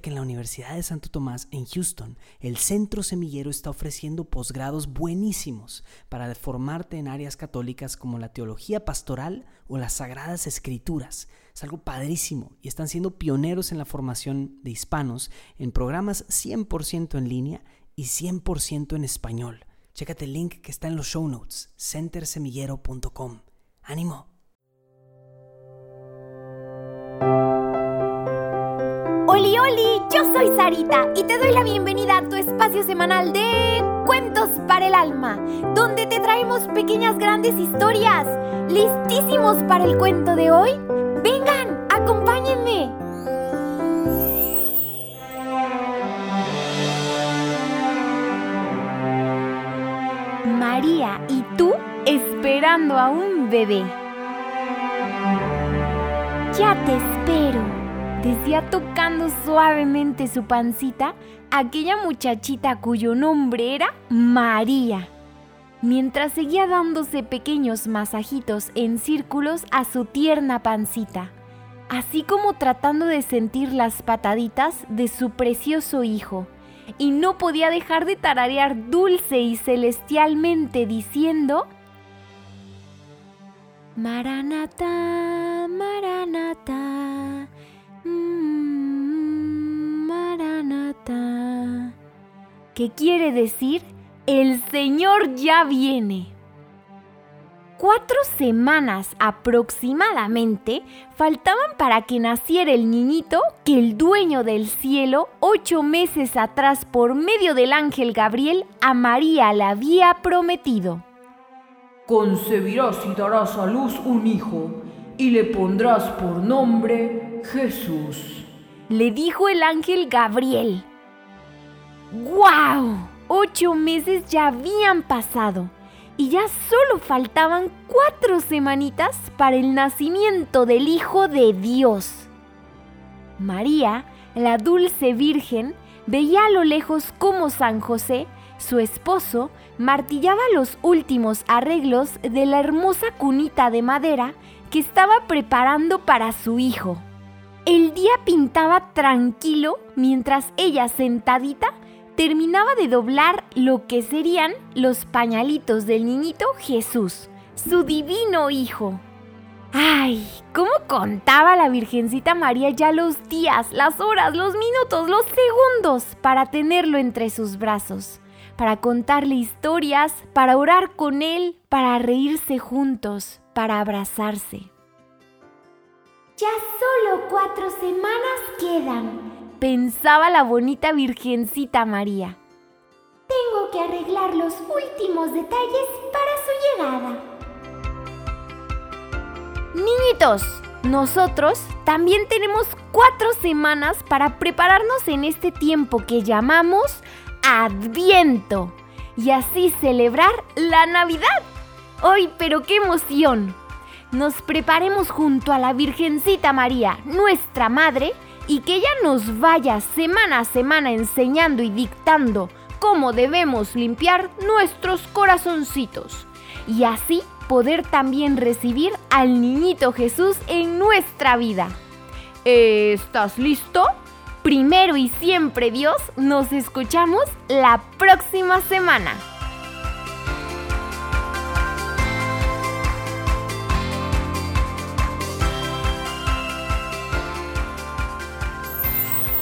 Que en la Universidad de Santo Tomás en Houston, el Centro Semillero está ofreciendo posgrados buenísimos para formarte en áreas católicas como la teología pastoral o las sagradas escrituras. Es algo padrísimo y están siendo pioneros en la formación de hispanos en programas 100% en línea y 100% en español. Chécate el link que está en los show notes, centersemillero.com. ¡Ánimo! Oli, oli, yo soy Sarita y te doy la bienvenida a tu espacio semanal de Cuentos para el Alma, donde te traemos pequeñas grandes historias. ¿Listísimos para el cuento de hoy? Vengan, acompáñenme. María y tú esperando a un bebé. Ya te espero, decía tocando suavemente su pancita aquella muchachita cuyo nombre era María, mientras seguía dándose pequeños masajitos en círculos a su tierna pancita, así como tratando de sentir las pataditas de su precioso hijo, y no podía dejar de tararear dulce y celestialmente diciendo, Maranata, Maranata, mm, Maranata. ¿Qué quiere decir? El Señor ya viene. Cuatro semanas aproximadamente faltaban para que naciera el niñito que el dueño del cielo ocho meses atrás por medio del ángel Gabriel a María le había prometido concebirás y darás a luz un hijo, y le pondrás por nombre Jesús. Le dijo el ángel Gabriel. ¡Guau! Ocho meses ya habían pasado y ya solo faltaban cuatro semanitas para el nacimiento del Hijo de Dios. María, la dulce Virgen, veía a lo lejos cómo San José, su esposo, martillaba los últimos arreglos de la hermosa cunita de madera que estaba preparando para su hijo. El día pintaba tranquilo mientras ella sentadita terminaba de doblar lo que serían los pañalitos del niñito Jesús, su divino hijo. ¡Ay! ¿Cómo contaba la Virgencita María ya los días, las horas, los minutos, los segundos para tenerlo entre sus brazos? para contarle historias, para orar con él, para reírse juntos, para abrazarse. Ya solo cuatro semanas quedan, pensaba la bonita Virgencita María. Tengo que arreglar los últimos detalles para su llegada. Niñitos, nosotros también tenemos cuatro semanas para prepararnos en este tiempo que llamamos Adviento y así celebrar la Navidad. ¡Hoy, pero qué emoción! Nos preparemos junto a la Virgencita María, nuestra Madre, y que ella nos vaya semana a semana enseñando y dictando cómo debemos limpiar nuestros corazoncitos. Y así poder también recibir al niñito Jesús en nuestra vida. ¿Estás listo? primero y siempre Dios, nos escuchamos la próxima semana.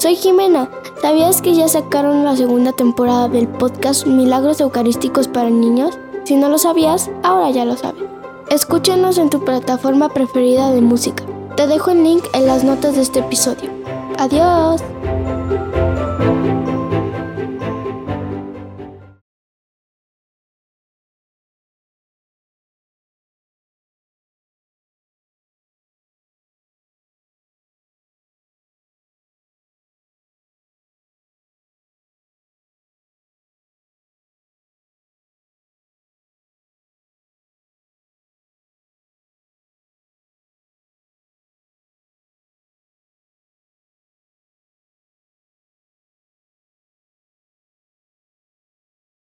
Soy Jimena. ¿Sabías que ya sacaron la segunda temporada del podcast Milagros Eucarísticos para Niños? Si no lo sabías, ahora ya lo sabes. Escúchanos en tu plataforma preferida de música. Te dejo el link en las notas de este episodio. Adiós.